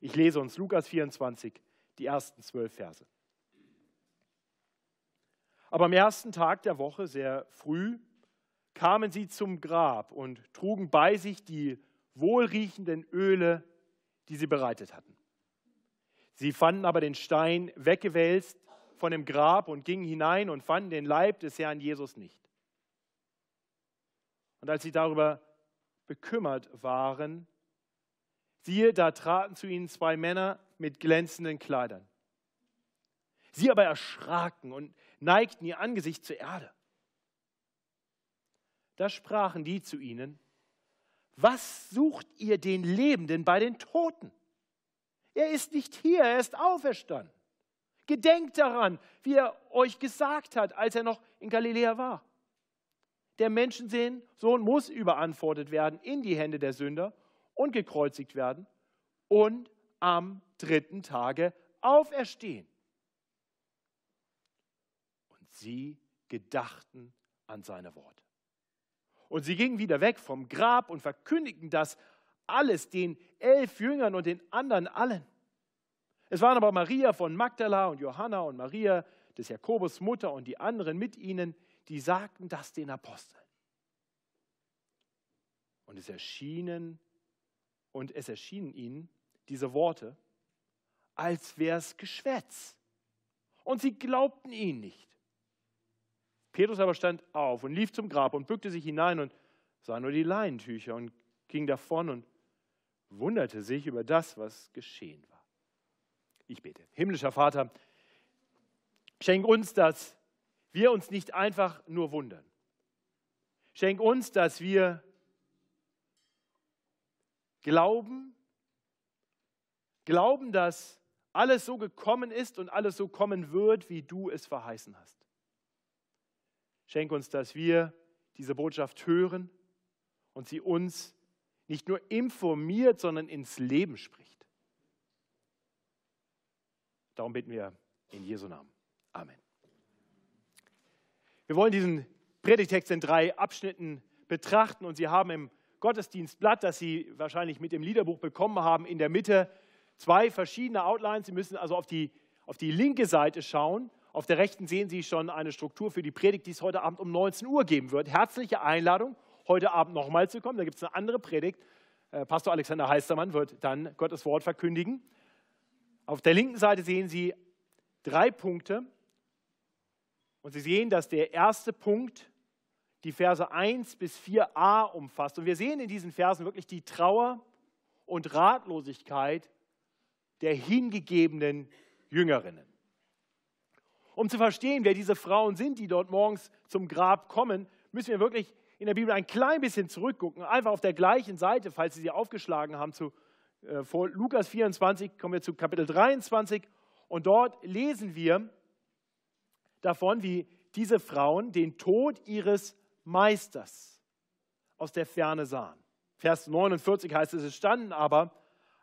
Ich lese uns Lukas 24, die ersten zwölf Verse. Aber am ersten Tag der Woche, sehr früh, kamen sie zum Grab und trugen bei sich die wohlriechenden Öle, die sie bereitet hatten. Sie fanden aber den Stein weggewälzt von dem Grab und gingen hinein und fanden den Leib des Herrn Jesus nicht. Und als sie darüber bekümmert waren, siehe, da traten zu ihnen zwei Männer mit glänzenden Kleidern. Sie aber erschraken und neigten ihr Angesicht zur Erde. Da sprachen die zu ihnen, was sucht ihr den Lebenden bei den Toten? Er ist nicht hier, er ist auferstanden. Gedenkt daran, wie er euch gesagt hat, als er noch in Galiläa war. Der Menschensohn muss überantwortet werden in die Hände der Sünder und gekreuzigt werden und am dritten Tage auferstehen. Sie gedachten an seine Worte. Und sie gingen wieder weg vom Grab und verkündigten das alles den elf Jüngern und den anderen allen. Es waren aber Maria von Magdala und Johanna und Maria des Jakobus Mutter und die anderen mit ihnen, die sagten das den Aposteln. Und es erschienen und es erschienen ihnen diese Worte, als wäre es Geschwätz. Und sie glaubten ihnen nicht. Petrus aber stand auf und lief zum Grab und bückte sich hinein und sah nur die Leinentücher und ging davon und wunderte sich über das, was geschehen war. Ich bete. Himmlischer Vater, schenk uns, dass wir uns nicht einfach nur wundern. Schenk uns, dass wir glauben, glauben, dass alles so gekommen ist und alles so kommen wird, wie du es verheißen hast. Schenk uns, dass wir diese Botschaft hören und sie uns nicht nur informiert, sondern ins Leben spricht. Darum bitten wir in Jesu Namen. Amen. Wir wollen diesen Predigtext in drei Abschnitten betrachten und Sie haben im Gottesdienstblatt, das Sie wahrscheinlich mit dem Liederbuch bekommen haben, in der Mitte zwei verschiedene Outlines. Sie müssen also auf die, auf die linke Seite schauen auf der rechten sehen Sie schon eine Struktur für die Predigt, die es heute Abend um 19 Uhr geben wird. Herzliche Einladung, heute Abend nochmal zu kommen. Da gibt es eine andere Predigt. Äh, Pastor Alexander Heistermann wird dann Gottes Wort verkündigen. Auf der linken Seite sehen Sie drei Punkte. Und Sie sehen, dass der erste Punkt die Verse 1 bis 4a umfasst. Und wir sehen in diesen Versen wirklich die Trauer und Ratlosigkeit der hingegebenen Jüngerinnen. Um zu verstehen, wer diese Frauen sind, die dort morgens zum Grab kommen, müssen wir wirklich in der Bibel ein klein bisschen zurückgucken. Einfach auf der gleichen Seite, falls Sie sie aufgeschlagen haben, zu äh, vor Lukas 24 kommen wir zu Kapitel 23 und dort lesen wir davon, wie diese Frauen den Tod ihres Meisters aus der Ferne sahen. Vers 49 heißt es, es standen aber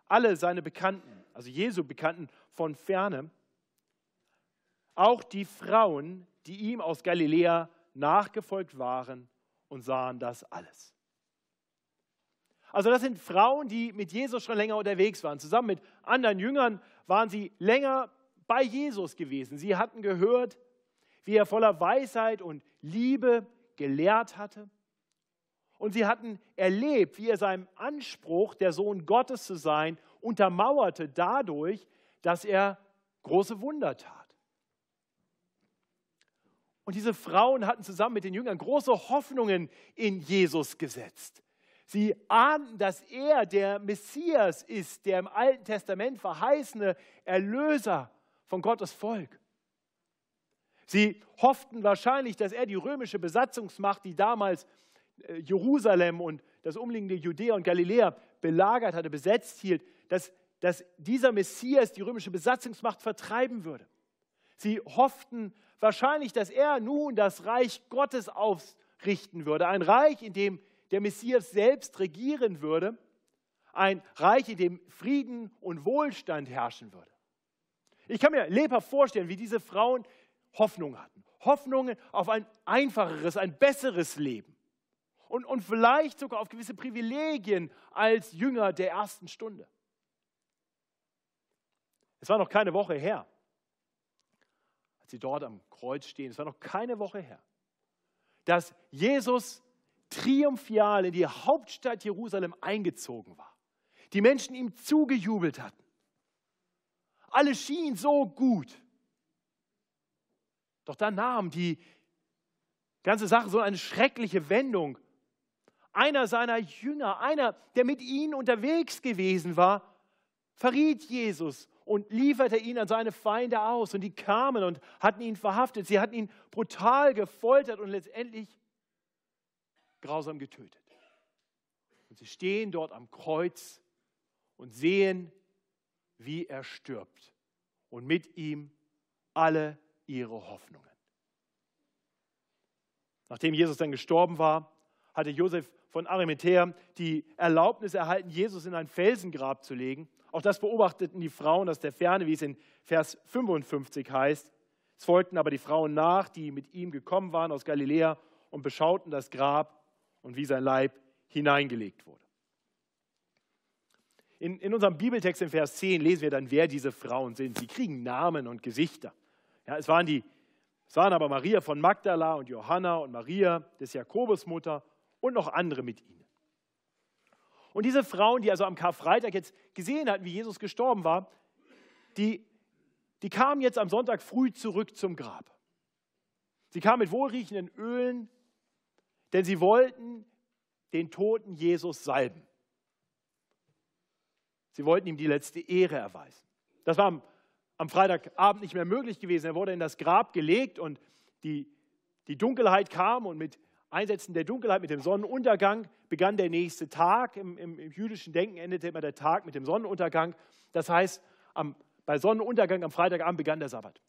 alle seine Bekannten, also Jesu Bekannten von ferne auch die Frauen, die ihm aus Galiläa nachgefolgt waren und sahen das alles. Also das sind Frauen, die mit Jesus schon länger unterwegs waren. Zusammen mit anderen Jüngern waren sie länger bei Jesus gewesen. Sie hatten gehört, wie er voller Weisheit und Liebe gelehrt hatte. Und sie hatten erlebt, wie er seinem Anspruch, der Sohn Gottes zu sein, untermauerte dadurch, dass er große Wunder tat. Und diese Frauen hatten zusammen mit den Jüngern große Hoffnungen in Jesus gesetzt. Sie ahnten, dass er der Messias ist, der im Alten Testament verheißene Erlöser von Gottes Volk. Sie hofften wahrscheinlich, dass er die römische Besatzungsmacht, die damals äh, Jerusalem und das umliegende Judäa und Galiläa belagert hatte, besetzt hielt, dass, dass dieser Messias die römische Besatzungsmacht vertreiben würde. Sie hofften wahrscheinlich, dass er nun das Reich Gottes aufrichten würde. Ein Reich, in dem der Messias selbst regieren würde. Ein Reich, in dem Frieden und Wohlstand herrschen würde. Ich kann mir lebhaft vorstellen, wie diese Frauen Hoffnung hatten. Hoffnungen auf ein einfacheres, ein besseres Leben. Und, und vielleicht sogar auf gewisse Privilegien als Jünger der ersten Stunde. Es war noch keine Woche her, als sie dort am Kreuz stehen. Es war noch keine Woche her, dass Jesus triumphal in die Hauptstadt Jerusalem eingezogen war. Die Menschen ihm zugejubelt hatten. Alles schien so gut. Doch dann nahm die ganze Sache so eine schreckliche Wendung. Einer seiner Jünger, einer, der mit ihnen unterwegs gewesen war, verriet Jesus und lieferte ihn an seine Feinde aus. Und die kamen und hatten ihn verhaftet. Sie hatten ihn brutal gefoltert und letztendlich grausam getötet. Und sie stehen dort am Kreuz und sehen, wie er stirbt. Und mit ihm alle ihre Hoffnungen. Nachdem Jesus dann gestorben war, hatte Josef von Arimathea die Erlaubnis erhalten, Jesus in ein Felsengrab zu legen. Auch das beobachteten die Frauen aus der Ferne, wie es in Vers 55 heißt. Es folgten aber die Frauen nach, die mit ihm gekommen waren aus Galiläa und beschauten das Grab und wie sein Leib hineingelegt wurde. In, in unserem Bibeltext in Vers 10 lesen wir dann, wer diese Frauen sind. Sie kriegen Namen und Gesichter. Ja, es, waren die, es waren aber Maria von Magdala und Johanna und Maria des Jakobus Mutter und noch andere mit ihnen. Und diese Frauen, die also am Karfreitag jetzt gesehen hatten, wie Jesus gestorben war, die, die kamen jetzt am Sonntag früh zurück zum Grab. Sie kamen mit wohlriechenden Ölen, denn sie wollten den toten Jesus salben. Sie wollten ihm die letzte Ehre erweisen. Das war am, am Freitagabend nicht mehr möglich gewesen. Er wurde in das Grab gelegt und die, die Dunkelheit kam und mit Einsetzen der Dunkelheit, mit dem Sonnenuntergang begann der nächste Tag. Im, im, im jüdischen Denken endete immer der Tag mit dem Sonnenuntergang. Das heißt, am, bei Sonnenuntergang am Freitagabend begann der Sabbat.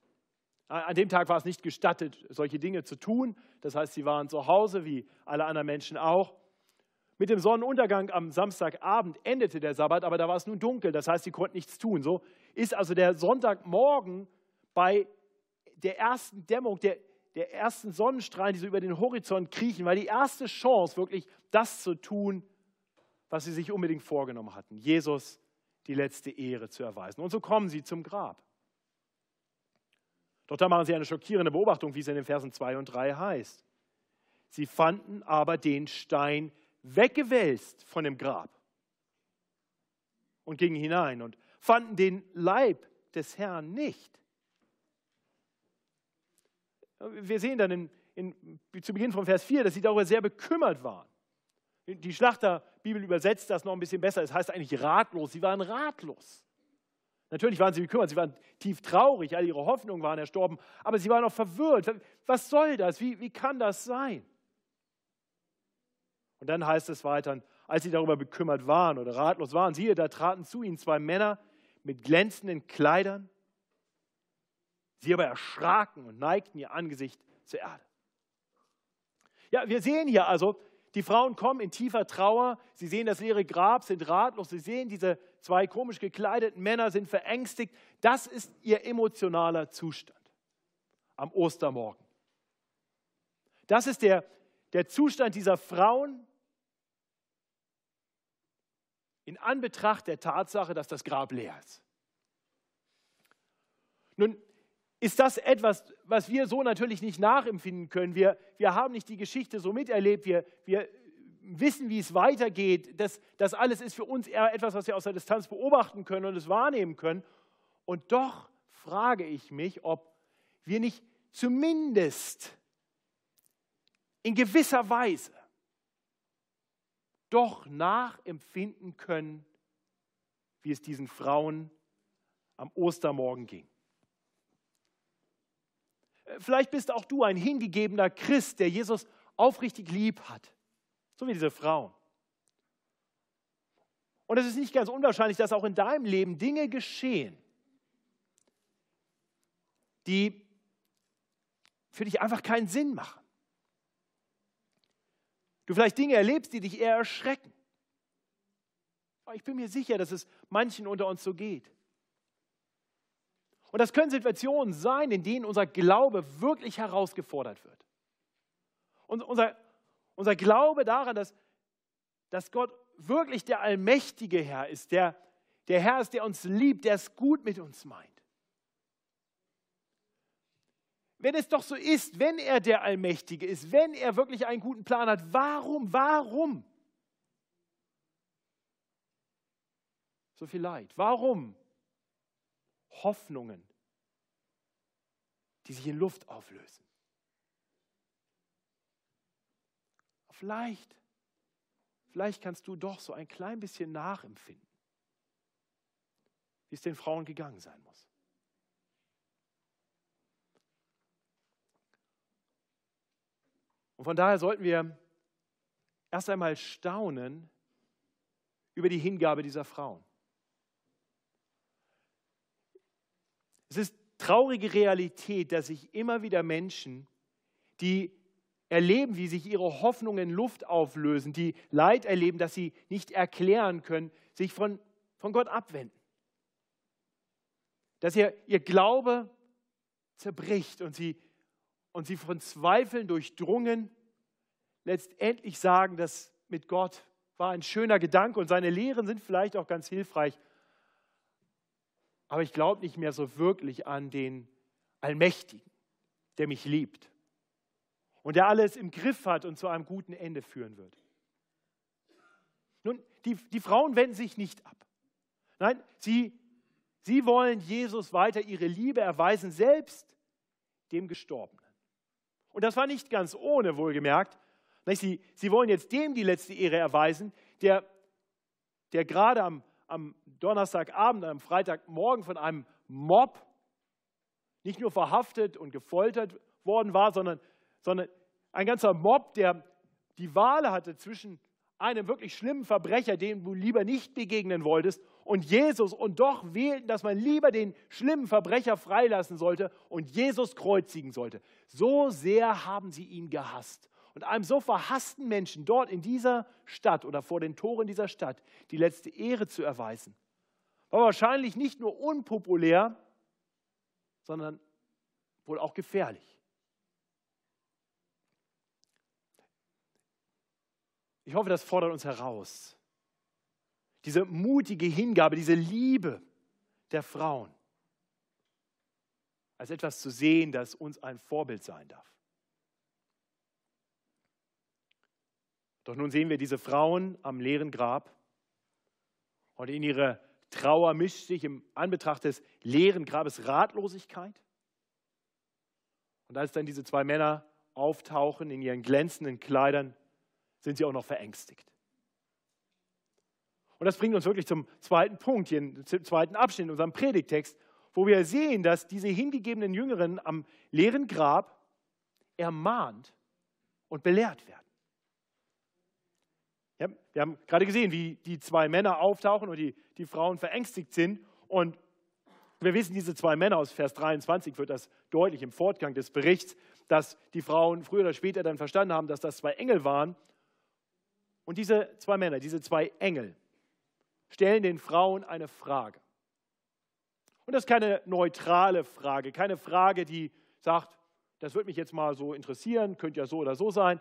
An dem Tag war es nicht gestattet, solche Dinge zu tun. Das heißt, sie waren zu Hause, wie alle anderen Menschen auch. Mit dem Sonnenuntergang am Samstagabend endete der Sabbat, aber da war es nun dunkel, das heißt, sie konnten nichts tun. So ist also der Sonntagmorgen bei der ersten Dämmerung, der, der ersten Sonnenstrahlen, die so über den Horizont kriechen, war die erste Chance, wirklich das zu tun, was sie sich unbedingt vorgenommen hatten, Jesus die letzte Ehre zu erweisen. Und so kommen sie zum Grab. Doch da machen sie eine schockierende Beobachtung, wie es in den Versen 2 und 3 heißt. Sie fanden aber den Stein weggewälzt von dem Grab und gingen hinein und fanden den Leib des Herrn nicht. Wir sehen dann in, in, zu Beginn von Vers 4, dass sie darüber sehr bekümmert waren. Die Schlachterbibel übersetzt das noch ein bisschen besser. Es heißt eigentlich ratlos. Sie waren ratlos. Natürlich waren sie bekümmert, sie waren tief traurig, all ihre Hoffnungen waren erstorben, aber sie waren auch verwirrt. Was soll das? Wie, wie kann das sein? Und dann heißt es weiter, als sie darüber bekümmert waren oder ratlos waren, siehe, da traten zu ihnen zwei Männer mit glänzenden Kleidern. Sie aber erschraken und neigten ihr Angesicht zur Erde. Ja, wir sehen hier also, die Frauen kommen in tiefer Trauer, sie sehen das leere Grab, sind ratlos, sie sehen diese zwei komisch gekleideten Männer, sind verängstigt. Das ist ihr emotionaler Zustand am Ostermorgen. Das ist der, der Zustand dieser Frauen in Anbetracht der Tatsache, dass das Grab leer ist. Nun ist das etwas, was wir so natürlich nicht nachempfinden können. Wir, wir haben nicht die Geschichte so miterlebt. Wir, wir wissen, wie es weitergeht. Das, das alles ist für uns eher etwas, was wir aus der Distanz beobachten können und es wahrnehmen können. Und doch frage ich mich, ob wir nicht zumindest in gewisser Weise doch nachempfinden können, wie es diesen Frauen am Ostermorgen ging. Vielleicht bist auch du ein hingegebener Christ, der Jesus aufrichtig lieb hat, so wie diese Frau. Und es ist nicht ganz unwahrscheinlich, dass auch in deinem Leben Dinge geschehen, die für dich einfach keinen Sinn machen. Du vielleicht Dinge erlebst, die dich eher erschrecken. Aber ich bin mir sicher, dass es manchen unter uns so geht. Und das können Situationen sein, in denen unser Glaube wirklich herausgefordert wird. Und unser, unser Glaube daran, dass, dass Gott wirklich der allmächtige Herr ist, der, der Herr ist, der uns liebt, der es gut mit uns meint. Wenn es doch so ist, wenn er der Allmächtige ist, wenn er wirklich einen guten Plan hat, warum, warum so viel Leid? Warum Hoffnungen, die sich in Luft auflösen? Vielleicht, vielleicht kannst du doch so ein klein bisschen nachempfinden, wie es den Frauen gegangen sein muss. Und von daher sollten wir erst einmal staunen über die Hingabe dieser Frauen. Es ist traurige Realität, dass sich immer wieder Menschen, die erleben, wie sich ihre Hoffnungen in Luft auflösen, die Leid erleben, das sie nicht erklären können, sich von, von Gott abwenden. Dass ihr, ihr Glaube zerbricht und sie und sie von Zweifeln durchdrungen letztendlich sagen, dass mit Gott war ein schöner Gedanke und seine Lehren sind vielleicht auch ganz hilfreich. Aber ich glaube nicht mehr so wirklich an den Allmächtigen, der mich liebt und der alles im Griff hat und zu einem guten Ende führen wird. Nun, die, die Frauen wenden sich nicht ab. Nein, sie, sie wollen Jesus weiter ihre Liebe erweisen, selbst dem Gestorbenen. Und das war nicht ganz ohne, wohlgemerkt. Sie, sie wollen jetzt dem die letzte Ehre erweisen, der, der gerade am, am Donnerstagabend, am Freitagmorgen von einem Mob nicht nur verhaftet und gefoltert worden war, sondern, sondern ein ganzer Mob, der die Wahl hatte zwischen einem wirklich schlimmen Verbrecher, dem du lieber nicht begegnen wolltest, und Jesus und doch wählten, dass man lieber den schlimmen Verbrecher freilassen sollte und Jesus kreuzigen sollte. So sehr haben sie ihn gehasst. Und einem so verhassten Menschen dort in dieser Stadt oder vor den Toren dieser Stadt die letzte Ehre zu erweisen, war wahrscheinlich nicht nur unpopulär, sondern wohl auch gefährlich. Ich hoffe, das fordert uns heraus, diese mutige Hingabe, diese Liebe der Frauen als etwas zu sehen, das uns ein Vorbild sein darf. Doch nun sehen wir diese Frauen am leeren Grab und in ihrer Trauer mischt sich im Anbetracht des leeren Grabes Ratlosigkeit. Und als dann diese zwei Männer auftauchen in ihren glänzenden Kleidern, sind sie auch noch verängstigt. Und das bringt uns wirklich zum zweiten Punkt, hier zum zweiten Abschnitt in unserem Predigtext, wo wir sehen, dass diese hingegebenen Jüngeren am leeren Grab ermahnt und belehrt werden. Ja, wir haben gerade gesehen, wie die zwei Männer auftauchen und die, die Frauen verängstigt sind. Und wir wissen, diese zwei Männer aus Vers 23 wird das deutlich im Fortgang des Berichts, dass die Frauen früher oder später dann verstanden haben, dass das zwei Engel waren. Und diese zwei Männer, diese zwei Engel, stellen den Frauen eine Frage. Und das ist keine neutrale Frage, keine Frage, die sagt, das würde mich jetzt mal so interessieren, könnte ja so oder so sein.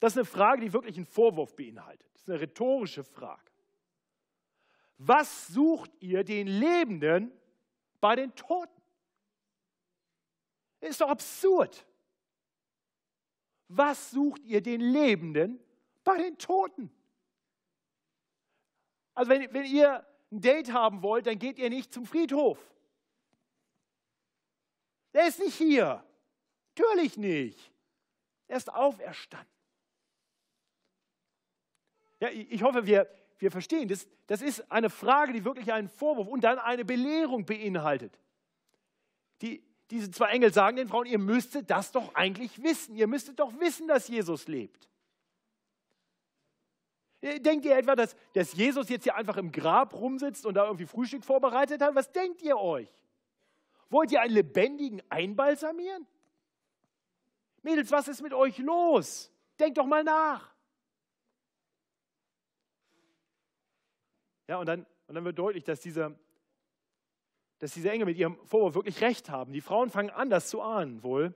Das ist eine Frage, die wirklich einen Vorwurf beinhaltet. Das ist eine rhetorische Frage. Was sucht ihr den Lebenden bei den Toten? Das ist doch absurd. Was sucht ihr den Lebenden bei den Toten? Also wenn, wenn ihr ein Date haben wollt, dann geht ihr nicht zum Friedhof. Der ist nicht hier. Natürlich nicht. Er ist auferstanden. Ja, ich hoffe, wir, wir verstehen, das, das ist eine Frage, die wirklich einen Vorwurf und dann eine Belehrung beinhaltet. Die, diese zwei Engel sagen den Frauen, ihr müsstet das doch eigentlich wissen. Ihr müsstet doch wissen, dass Jesus lebt. Äh, denkt ihr etwa, dass, dass Jesus jetzt hier einfach im Grab rumsitzt und da irgendwie Frühstück vorbereitet hat? Was denkt ihr euch? Wollt ihr einen lebendigen einbalsamieren? Mädels, was ist mit euch los? Denkt doch mal nach. Ja, und dann, und dann wird deutlich, dass diese, dass diese Engel mit ihrem Vorwurf wirklich recht haben. Die Frauen fangen an, das zu ahnen wohl.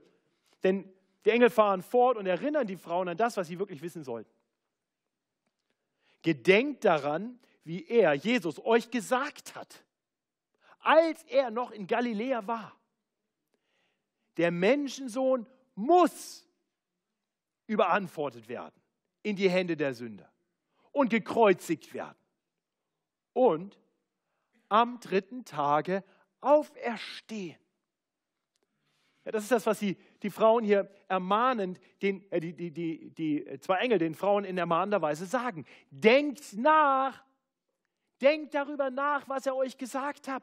Denn die Engel fahren fort und erinnern die Frauen an das, was sie wirklich wissen sollten. Gedenkt daran, wie er, Jesus, euch gesagt hat, als er noch in Galiläa war. Der Menschensohn muss überantwortet werden in die Hände der Sünder und gekreuzigt werden und am dritten Tage auferstehen. Ja, das ist das, was die, die Frauen hier ermahnend, den, äh, die, die, die, die zwei Engel den Frauen in ermahnender Weise sagen. Denkt nach, denkt darüber nach, was er euch gesagt hat.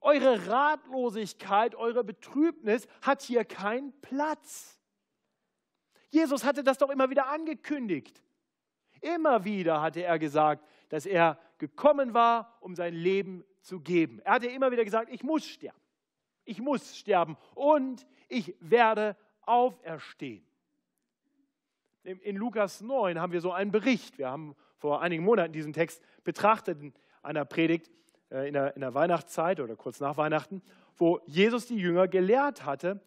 Eure Ratlosigkeit, eure Betrübnis hat hier keinen Platz. Jesus hatte das doch immer wieder angekündigt. Immer wieder hatte er gesagt, dass er gekommen war, um sein Leben zu geben. Er hatte immer wieder gesagt, ich muss sterben. Ich muss sterben und ich werde auferstehen. In Lukas 9 haben wir so einen Bericht. Wir haben vor einigen Monaten diesen Text betrachtet in einer Predigt äh, in der, in der Weihnachtszeit oder kurz nach Weihnachten, wo Jesus die Jünger gelehrt hatte,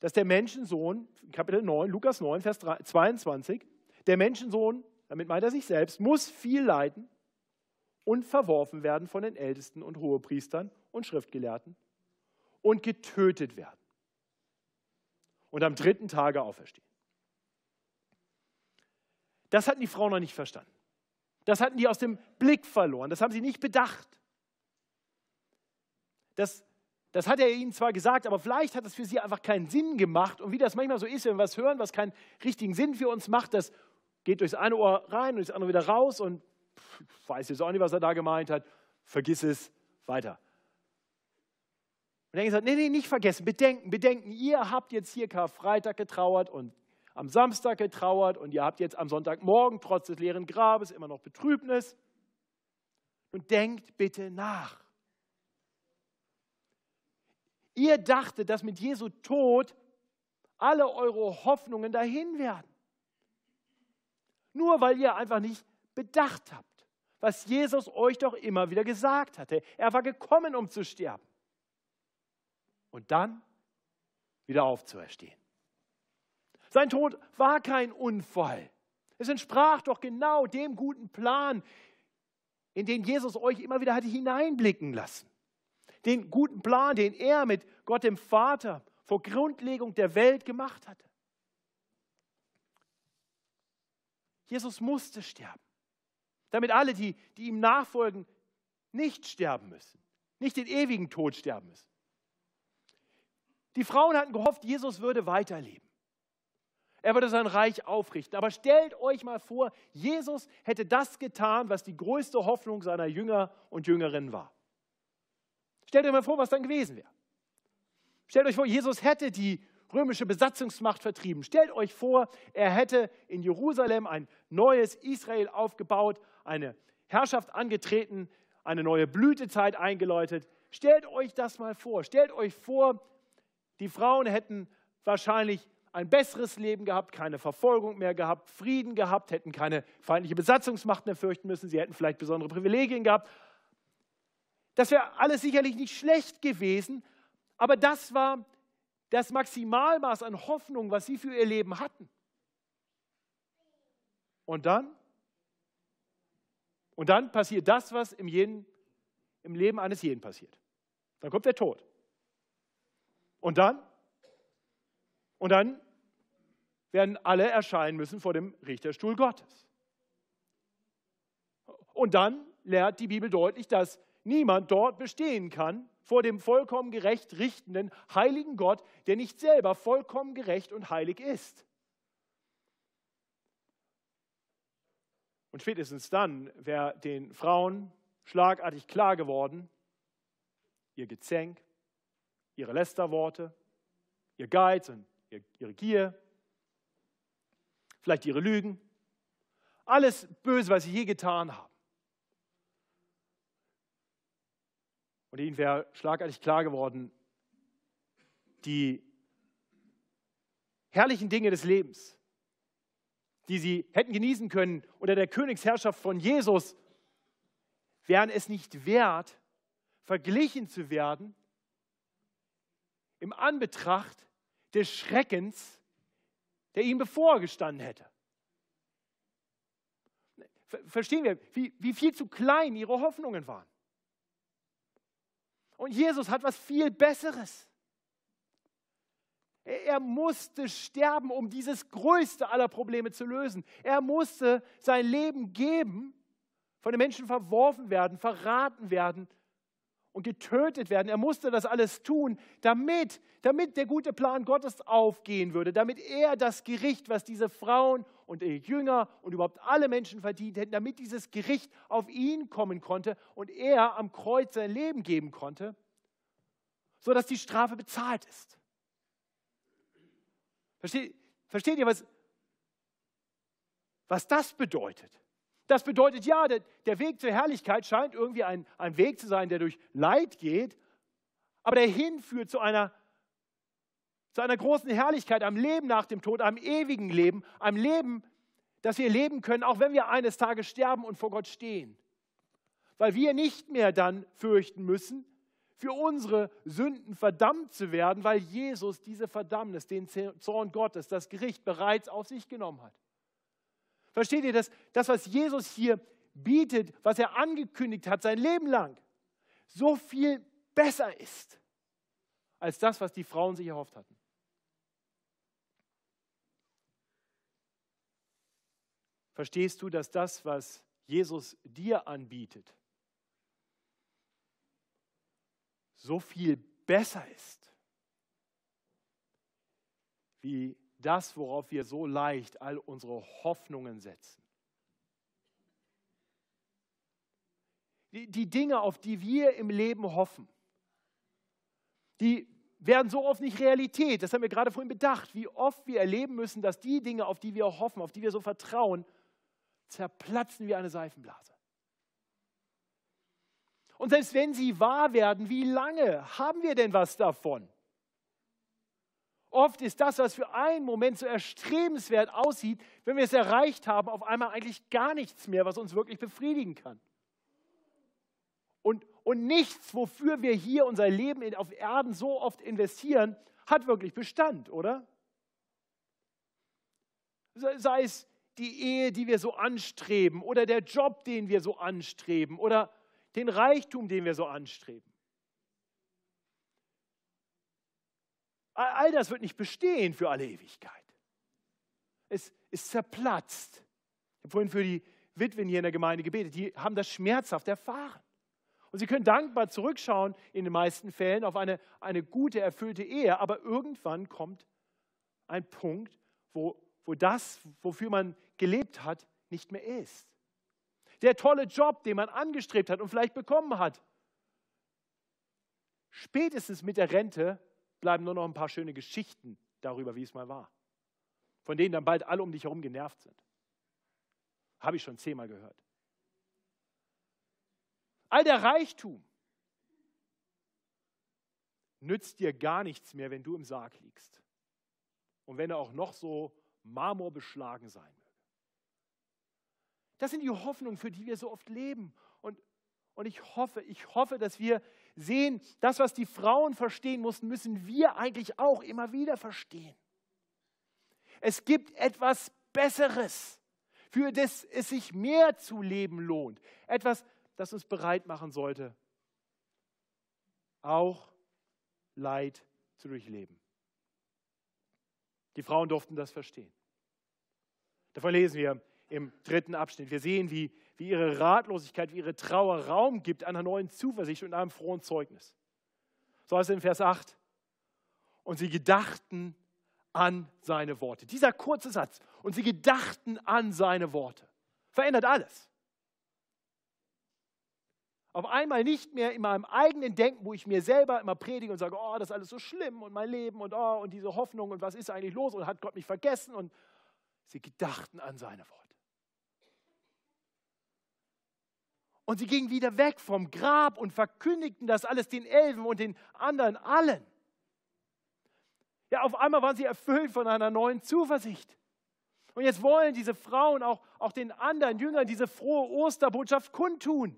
dass der Menschensohn, Kapitel 9, Lukas 9, Vers 22, der Menschensohn, damit meint er sich selbst, muss viel leiden und verworfen werden von den Ältesten und Hohepriestern und Schriftgelehrten und getötet werden und am dritten Tage auferstehen. Das hatten die Frauen noch nicht verstanden. Das hatten die aus dem Blick verloren. Das haben sie nicht bedacht. Das, das hat er ihnen zwar gesagt, aber vielleicht hat es für sie einfach keinen Sinn gemacht. Und wie das manchmal so ist, wenn wir was hören, was keinen richtigen Sinn für uns macht, das geht durchs eine Ohr rein und durchs andere wieder raus und ich weiß jetzt auch nicht, was er da gemeint hat. Vergiss es weiter. Und hat gesagt, nee, nee, nicht vergessen, bedenken, bedenken, ihr habt jetzt hier Karfreitag getrauert und am Samstag getrauert und ihr habt jetzt am Sonntagmorgen trotz des leeren Grabes immer noch Betrübnis. Und denkt bitte nach. Ihr dachtet, dass mit Jesu Tod alle eure Hoffnungen dahin werden. Nur weil ihr einfach nicht bedacht habt, was Jesus euch doch immer wieder gesagt hatte. Er war gekommen, um zu sterben. Und dann wieder aufzuerstehen. Sein Tod war kein Unfall. Es entsprach doch genau dem guten Plan, in den Jesus euch immer wieder hatte hineinblicken lassen. Den guten Plan, den er mit Gott dem Vater vor Grundlegung der Welt gemacht hatte. Jesus musste sterben, damit alle, die, die ihm nachfolgen, nicht sterben müssen, nicht den ewigen Tod sterben müssen. Die Frauen hatten gehofft, Jesus würde weiterleben. Er würde sein Reich aufrichten. Aber stellt euch mal vor, Jesus hätte das getan, was die größte Hoffnung seiner Jünger und Jüngerinnen war. Stellt euch mal vor, was dann gewesen wäre. Stellt euch vor, Jesus hätte die römische Besatzungsmacht vertrieben. Stellt euch vor, er hätte in Jerusalem ein neues Israel aufgebaut, eine Herrschaft angetreten, eine neue Blütezeit eingeläutet. Stellt euch das mal vor. Stellt euch vor, die Frauen hätten wahrscheinlich ein besseres Leben gehabt, keine Verfolgung mehr gehabt, Frieden gehabt, hätten keine feindliche Besatzungsmacht mehr fürchten müssen, sie hätten vielleicht besondere Privilegien gehabt. Das wäre alles sicherlich nicht schlecht gewesen, aber das war das Maximalmaß an Hoffnung, was sie für ihr Leben hatten. Und dann? Und dann passiert das, was im, jeden, im Leben eines jeden passiert. Dann kommt der Tod. Und dann? Und dann werden alle erscheinen müssen vor dem Richterstuhl Gottes. Und dann lehrt die Bibel deutlich, dass niemand dort bestehen kann vor dem vollkommen gerecht richtenden, heiligen Gott, der nicht selber vollkommen gerecht und heilig ist. Und spätestens dann wäre den Frauen schlagartig klar geworden, ihr Gezänk, ihre Lästerworte, ihr Geiz und ihre Gier, vielleicht ihre Lügen, alles Böse, was sie je getan haben. Und ihnen wäre schlagartig klar geworden, die herrlichen Dinge des Lebens, die sie hätten genießen können unter der Königsherrschaft von Jesus, wären es nicht wert, verglichen zu werden im Anbetracht des Schreckens, der ihm bevorgestanden hätte. Verstehen wir, wie, wie viel zu klein ihre Hoffnungen waren. Und Jesus hat was viel Besseres. Er musste sterben, um dieses größte aller Probleme zu lösen. Er musste sein Leben geben, von den Menschen verworfen werden, verraten werden und getötet werden. Er musste das alles tun, damit, damit der gute Plan Gottes aufgehen würde, damit er das Gericht, was diese Frauen und die Jünger und überhaupt alle Menschen verdient hätten, damit dieses Gericht auf ihn kommen konnte und er am Kreuz sein Leben geben konnte, sodass die Strafe bezahlt ist. Versteht, versteht ihr, was, was das bedeutet? Das bedeutet, ja, der, der Weg zur Herrlichkeit scheint irgendwie ein, ein Weg zu sein, der durch Leid geht, aber der hinführt zu einer, zu einer großen Herrlichkeit, einem Leben nach dem Tod, einem ewigen Leben, einem Leben, das wir leben können, auch wenn wir eines Tages sterben und vor Gott stehen. Weil wir nicht mehr dann fürchten müssen, für unsere Sünden verdammt zu werden, weil Jesus diese Verdammnis, den Zorn Gottes, das Gericht bereits auf sich genommen hat. Versteht ihr das? Das, was Jesus hier bietet, was er angekündigt hat sein Leben lang, so viel besser ist als das, was die Frauen sich erhofft hatten. Verstehst du, dass das, was Jesus dir anbietet, so viel besser ist, wie das, worauf wir so leicht all unsere Hoffnungen setzen. Die, die Dinge, auf die wir im Leben hoffen, die werden so oft nicht Realität. Das haben wir gerade vorhin bedacht, wie oft wir erleben müssen, dass die Dinge, auf die wir hoffen, auf die wir so vertrauen, zerplatzen wie eine Seifenblase. Und selbst wenn sie wahr werden, wie lange haben wir denn was davon? Oft ist das, was für einen Moment so erstrebenswert aussieht, wenn wir es erreicht haben, auf einmal eigentlich gar nichts mehr, was uns wirklich befriedigen kann. Und, und nichts, wofür wir hier unser Leben auf Erden so oft investieren, hat wirklich Bestand, oder? Sei es die Ehe, die wir so anstreben, oder der Job, den wir so anstreben, oder den Reichtum, den wir so anstreben. All das wird nicht bestehen für alle Ewigkeit. Es ist zerplatzt. Ich habe vorhin für die Witwen hier in der Gemeinde gebetet. Die haben das schmerzhaft erfahren. Und sie können dankbar zurückschauen, in den meisten Fällen, auf eine, eine gute, erfüllte Ehe. Aber irgendwann kommt ein Punkt, wo, wo das, wofür man gelebt hat, nicht mehr ist. Der tolle Job, den man angestrebt hat und vielleicht bekommen hat, spätestens mit der Rente bleiben nur noch ein paar schöne Geschichten darüber, wie es mal war. Von denen dann bald alle um dich herum genervt sind. Habe ich schon zehnmal gehört. All der Reichtum nützt dir gar nichts mehr, wenn du im Sarg liegst. Und wenn er auch noch so marmorbeschlagen sein möge. Das sind die Hoffnungen, für die wir so oft leben. Und, und ich hoffe, ich hoffe, dass wir sehen, das, was die Frauen verstehen mussten, müssen wir eigentlich auch immer wieder verstehen. Es gibt etwas Besseres, für das es sich mehr zu leben lohnt. Etwas, das uns bereit machen sollte, auch Leid zu durchleben. Die Frauen durften das verstehen. Davon lesen wir im dritten Abschnitt. Wir sehen, wie wie ihre Ratlosigkeit, wie ihre Trauer Raum gibt einer neuen Zuversicht und einem frohen Zeugnis. So heißt es in Vers 8. Und sie gedachten an seine Worte. Dieser kurze Satz. Und sie gedachten an seine Worte. Verändert alles. Auf einmal nicht mehr in meinem eigenen Denken, wo ich mir selber immer predige und sage, oh, das ist alles so schlimm und mein Leben und oh, und diese Hoffnung und was ist eigentlich los und hat Gott mich vergessen und sie gedachten an seine Worte. Und sie gingen wieder weg vom Grab und verkündigten das alles den Elfen und den anderen allen. Ja, auf einmal waren sie erfüllt von einer neuen Zuversicht. Und jetzt wollen diese Frauen auch, auch den anderen Jüngern diese frohe Osterbotschaft kundtun.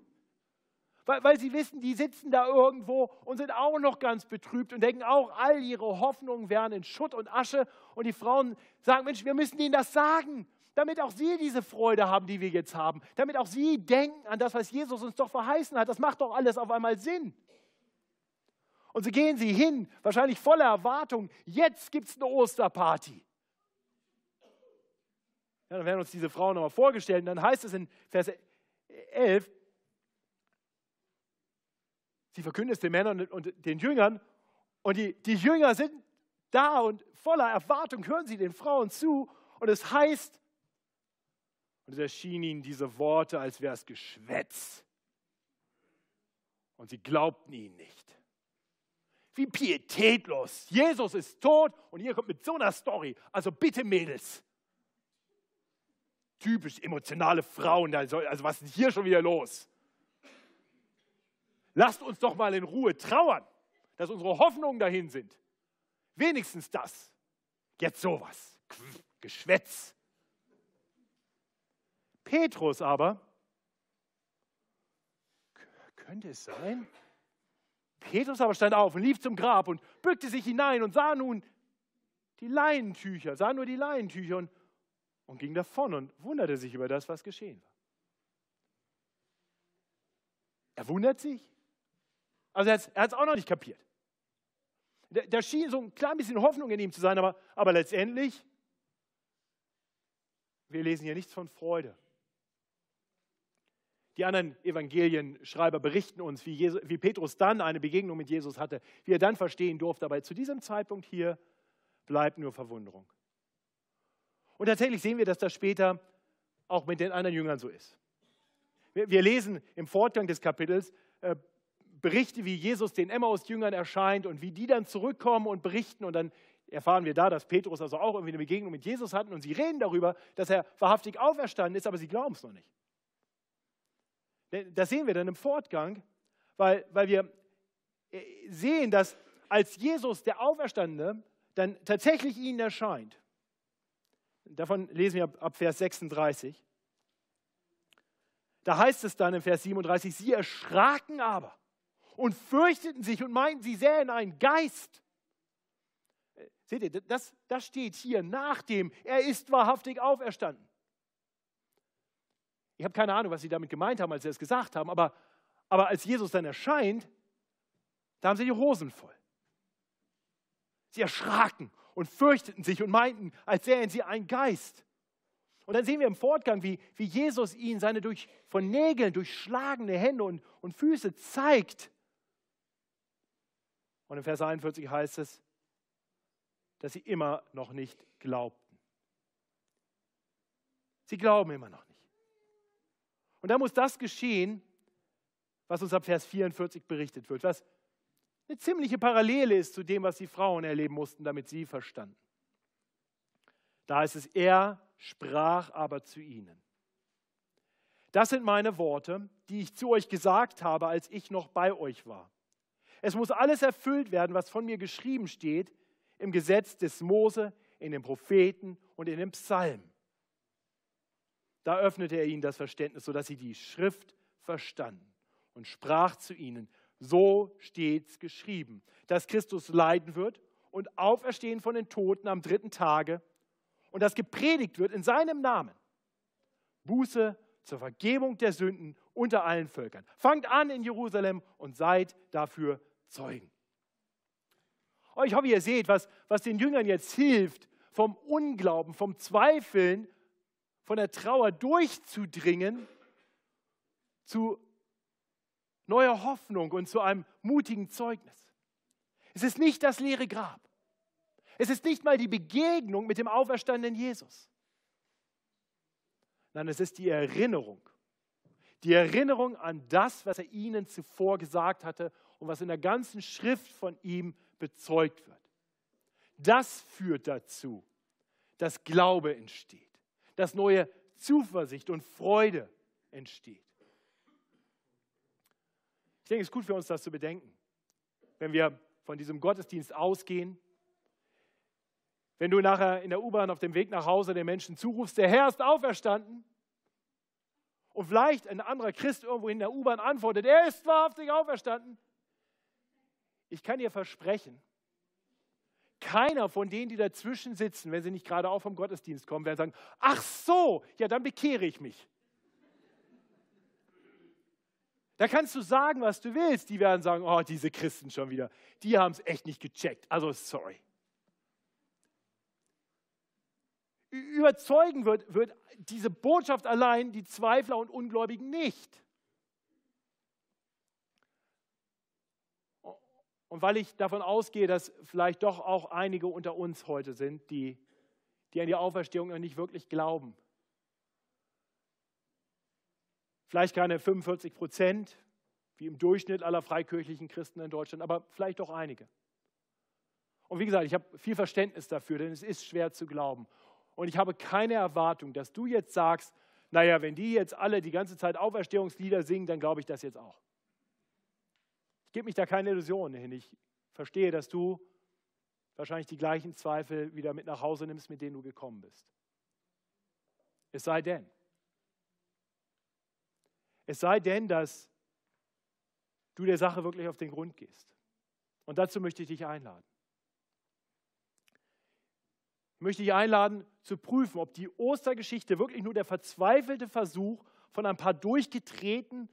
Weil, weil sie wissen, die sitzen da irgendwo und sind auch noch ganz betrübt und denken auch, all ihre Hoffnungen wären in Schutt und Asche. Und die Frauen sagen, Mensch, wir müssen ihnen das sagen. Damit auch sie diese Freude haben, die wir jetzt haben, damit auch sie denken an das, was Jesus uns doch verheißen hat. Das macht doch alles auf einmal Sinn. Und so gehen sie hin, wahrscheinlich voller Erwartung, jetzt gibt es eine Osterparty. Ja, dann werden uns diese Frauen nochmal vorgestellt und dann heißt es in Vers 11, sie verkündet es den Männern und den Jüngern und die, die Jünger sind da und voller Erwartung hören sie den Frauen zu und es heißt, und es erschienen ihnen diese Worte, als wäre es Geschwätz. Und sie glaubten ihnen nicht. Wie pietätlos. Jesus ist tot und ihr kommt mit so einer Story. Also bitte Mädels. Typisch emotionale Frauen. Also, also was ist hier schon wieder los? Lasst uns doch mal in Ruhe trauern, dass unsere Hoffnungen dahin sind. Wenigstens das. Jetzt sowas. Geschwätz. Petrus aber, könnte es sein? Petrus aber stand auf und lief zum Grab und bückte sich hinein und sah nun die Leinentücher, sah nur die Leinentücher und, und ging davon und wunderte sich über das, was geschehen war. Er wundert sich. Also er hat es auch noch nicht kapiert. Da schien so ein klein bisschen Hoffnung in ihm zu sein, aber, aber letztendlich, wir lesen hier nichts von Freude. Die anderen Evangelienschreiber berichten uns, wie, Jesus, wie, Petrus dann eine Begegnung mit Jesus hatte, wie er dann verstehen durfte. Aber zu diesem Zeitpunkt hier bleibt nur Verwunderung. Und tatsächlich sehen wir, dass das später auch mit den anderen Jüngern so ist. Wir, wir lesen im Fortgang des Kapitels äh, Berichte, wie Jesus den Emmaus-Jüngern erscheint und wie die dann zurückkommen und berichten. Und dann erfahren wir da, dass Petrus also auch irgendwie eine Begegnung mit Jesus hatten. Und sie reden darüber, dass er wahrhaftig auferstanden ist, aber sie glauben es noch nicht. Das sehen wir dann im Fortgang, weil, weil wir äh, sehen, dass als Jesus, der Auferstandene, dann tatsächlich ihnen erscheint. Davon lesen wir ab, ab Vers 36. Da heißt es dann im Vers 37, sie erschraken aber und fürchteten sich und meinten, sie sähen einen Geist. Äh, seht ihr, das, das steht hier nach dem, er ist wahrhaftig auferstanden. Ich habe keine Ahnung, was sie damit gemeint haben, als sie es gesagt haben, aber, aber als Jesus dann erscheint, da haben sie die Hosen voll. Sie erschraken und fürchteten sich und meinten, als sähen sie ein Geist. Und dann sehen wir im Fortgang, wie, wie Jesus ihnen seine durch, von Nägeln durchschlagene Hände und, und Füße zeigt. Und im Vers 41 heißt es, dass sie immer noch nicht glaubten. Sie glauben immer noch nicht. Und da muss das geschehen, was uns ab Vers 44 berichtet wird, was eine ziemliche Parallele ist zu dem, was die Frauen erleben mussten, damit sie verstanden. Da heißt es, er sprach aber zu ihnen. Das sind meine Worte, die ich zu euch gesagt habe, als ich noch bei euch war. Es muss alles erfüllt werden, was von mir geschrieben steht im Gesetz des Mose, in den Propheten und in den Psalmen. Da öffnete er ihnen das Verständnis, sodass sie die Schrift verstanden und sprach zu ihnen, so steht's geschrieben, dass Christus leiden wird und auferstehen von den Toten am dritten Tage und dass gepredigt wird in seinem Namen. Buße zur Vergebung der Sünden unter allen Völkern. Fangt an in Jerusalem und seid dafür Zeugen. Oh, ich hoffe, ihr seht, was, was den Jüngern jetzt hilft, vom Unglauben, vom Zweifeln von der Trauer durchzudringen zu neuer Hoffnung und zu einem mutigen Zeugnis. Es ist nicht das leere Grab. Es ist nicht mal die Begegnung mit dem auferstandenen Jesus. Nein, es ist die Erinnerung. Die Erinnerung an das, was er ihnen zuvor gesagt hatte und was in der ganzen Schrift von ihm bezeugt wird. Das führt dazu, dass Glaube entsteht dass neue Zuversicht und Freude entsteht. Ich denke, es ist gut für uns, das zu bedenken. Wenn wir von diesem Gottesdienst ausgehen, wenn du nachher in der U-Bahn auf dem Weg nach Hause den Menschen zurufst, der Herr ist auferstanden, und vielleicht ein anderer Christ irgendwo in der U-Bahn antwortet, er ist wahrhaftig auferstanden. Ich kann dir versprechen, keiner von denen, die dazwischen sitzen, wenn sie nicht gerade auch vom Gottesdienst kommen, werden sagen, ach so, ja, dann bekehre ich mich. Da kannst du sagen, was du willst. Die werden sagen, oh, diese Christen schon wieder, die haben es echt nicht gecheckt. Also sorry. Überzeugen wird, wird diese Botschaft allein die Zweifler und Ungläubigen nicht. Und weil ich davon ausgehe, dass vielleicht doch auch einige unter uns heute sind, die, die an die Auferstehung noch nicht wirklich glauben. Vielleicht keine 45 Prozent, wie im Durchschnitt aller freikirchlichen Christen in Deutschland, aber vielleicht doch einige. Und wie gesagt, ich habe viel Verständnis dafür, denn es ist schwer zu glauben. Und ich habe keine Erwartung, dass du jetzt sagst, naja, wenn die jetzt alle die ganze Zeit Auferstehungslieder singen, dann glaube ich das jetzt auch gebe mich da keine Illusionen hin. Ich verstehe, dass du wahrscheinlich die gleichen Zweifel wieder mit nach Hause nimmst, mit denen du gekommen bist. Es sei denn, es sei denn, dass du der Sache wirklich auf den Grund gehst. Und dazu möchte ich dich einladen. Ich möchte dich einladen, zu prüfen, ob die Ostergeschichte wirklich nur der verzweifelte Versuch von ein paar durchgetretenen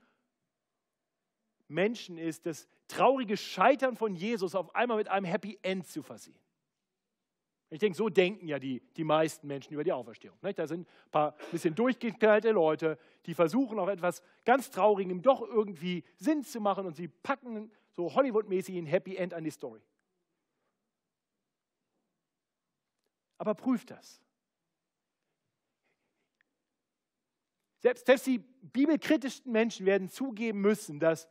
Menschen ist, das traurige Scheitern von Jesus auf einmal mit einem Happy End zu versehen. Ich denke, so denken ja die, die meisten Menschen über die Auferstehung. Da sind ein paar bisschen durchgeknallte Leute, die versuchen auch etwas ganz Traurigem doch irgendwie Sinn zu machen und sie packen so Hollywood-mäßig ein Happy End an die Story. Aber prüft das. Selbst, selbst die bibelkritischsten Menschen werden zugeben müssen, dass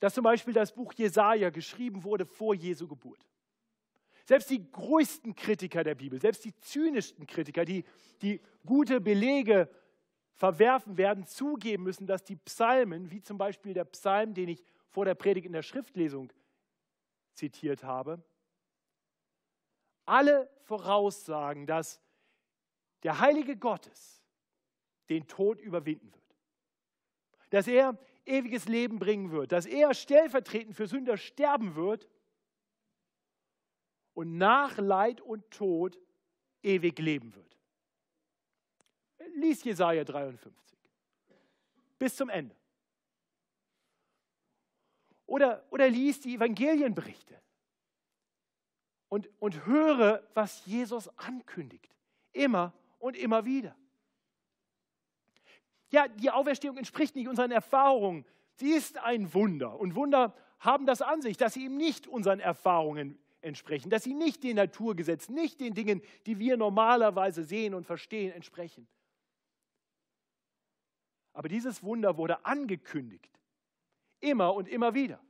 dass zum Beispiel das Buch Jesaja geschrieben wurde vor Jesu Geburt. Selbst die größten Kritiker der Bibel, selbst die zynischsten Kritiker, die, die gute Belege verwerfen, werden zugeben müssen, dass die Psalmen, wie zum Beispiel der Psalm, den ich vor der Predigt in der Schriftlesung zitiert habe, alle voraussagen, dass der Heilige Gottes den Tod überwinden wird. Dass er ewiges Leben bringen wird, dass er stellvertretend für Sünder sterben wird und nach Leid und Tod ewig leben wird. Lies Jesaja 53 bis zum Ende. Oder, oder lies die Evangelienberichte und, und höre, was Jesus ankündigt. Immer und immer wieder. Ja, die Auferstehung entspricht nicht unseren Erfahrungen. Sie ist ein Wunder. Und Wunder haben das an sich, dass sie eben nicht unseren Erfahrungen entsprechen, dass sie nicht den Naturgesetzen, nicht den Dingen, die wir normalerweise sehen und verstehen, entsprechen. Aber dieses Wunder wurde angekündigt. Immer und immer wieder.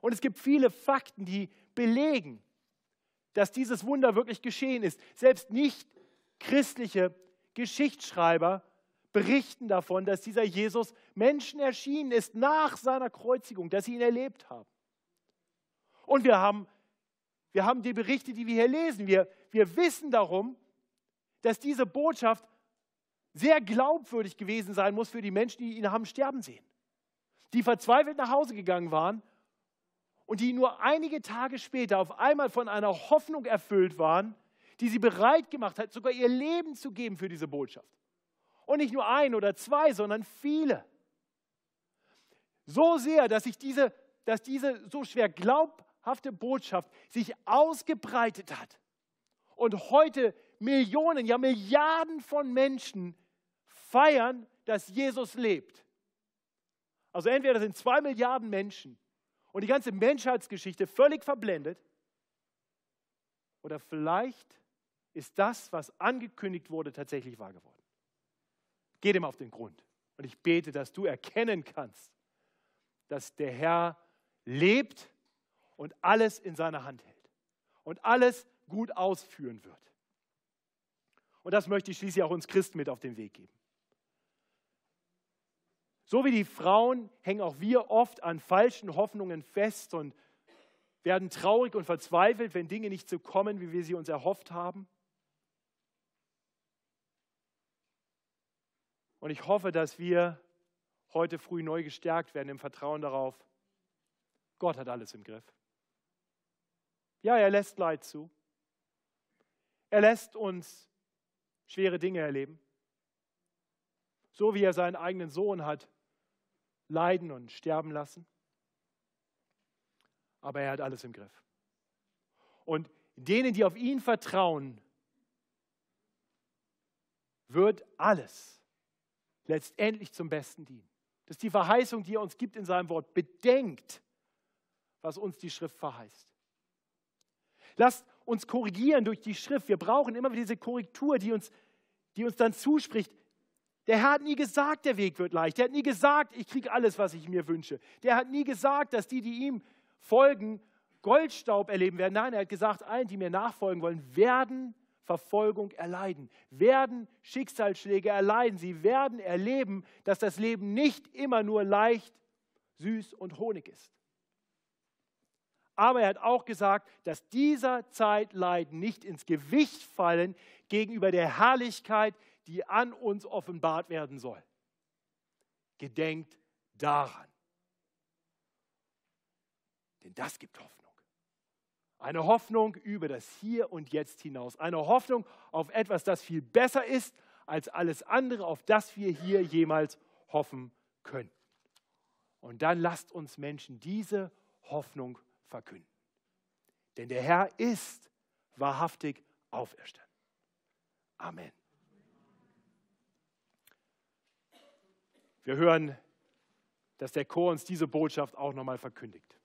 Und es gibt viele Fakten, die belegen, dass dieses Wunder wirklich geschehen ist. Selbst nicht christliche Geschichtsschreiber berichten davon, dass dieser Jesus Menschen erschienen ist nach seiner Kreuzigung, dass sie ihn erlebt haben. Und wir haben, wir haben die Berichte, die wir hier lesen. Wir, wir wissen darum, dass diese Botschaft sehr glaubwürdig gewesen sein muss für die Menschen, die ihn haben sterben sehen. Die verzweifelt nach Hause gegangen waren und die nur einige Tage später auf einmal von einer Hoffnung erfüllt waren, die sie bereit gemacht hat, sogar ihr Leben zu geben für diese Botschaft. Und nicht nur ein oder zwei, sondern viele. So sehr, dass sich diese, dass diese so schwer glaubhafte Botschaft sich ausgebreitet hat. Und heute Millionen, ja Milliarden von Menschen feiern, dass Jesus lebt. Also entweder sind zwei Milliarden Menschen und die ganze Menschheitsgeschichte völlig verblendet, oder vielleicht ist das, was angekündigt wurde, tatsächlich wahr geworden. Geh dem auf den Grund. Und ich bete, dass du erkennen kannst, dass der Herr lebt und alles in seiner Hand hält und alles gut ausführen wird. Und das möchte ich schließlich auch uns Christen mit auf den Weg geben. So wie die Frauen hängen auch wir oft an falschen Hoffnungen fest und werden traurig und verzweifelt, wenn Dinge nicht so kommen, wie wir sie uns erhofft haben. Und ich hoffe, dass wir heute früh neu gestärkt werden im Vertrauen darauf, Gott hat alles im Griff. Ja, er lässt Leid zu. Er lässt uns schwere Dinge erleben. So wie er seinen eigenen Sohn hat leiden und sterben lassen. Aber er hat alles im Griff. Und denen, die auf ihn vertrauen, wird alles letztendlich zum Besten dienen. Das ist die Verheißung, die er uns gibt in seinem Wort. Bedenkt, was uns die Schrift verheißt. Lasst uns korrigieren durch die Schrift. Wir brauchen immer wieder diese Korrektur, die uns, die uns dann zuspricht. Der Herr hat nie gesagt, der Weg wird leicht. Der hat nie gesagt, ich kriege alles, was ich mir wünsche. Der hat nie gesagt, dass die, die ihm folgen, Goldstaub erleben werden. Nein, er hat gesagt, allen, die mir nachfolgen wollen, werden Verfolgung erleiden, werden Schicksalsschläge erleiden. Sie werden erleben, dass das Leben nicht immer nur leicht, süß und Honig ist. Aber er hat auch gesagt, dass dieser Zeitleiden nicht ins Gewicht fallen gegenüber der Herrlichkeit, die an uns offenbart werden soll. Gedenkt daran. Denn das gibt Hoffnung. Eine Hoffnung über das Hier und Jetzt hinaus. Eine Hoffnung auf etwas, das viel besser ist als alles andere, auf das wir hier jemals hoffen können. Und dann lasst uns Menschen diese Hoffnung verkünden. Denn der Herr ist wahrhaftig auferstanden. Amen. Wir hören, dass der Chor uns diese Botschaft auch nochmal verkündigt.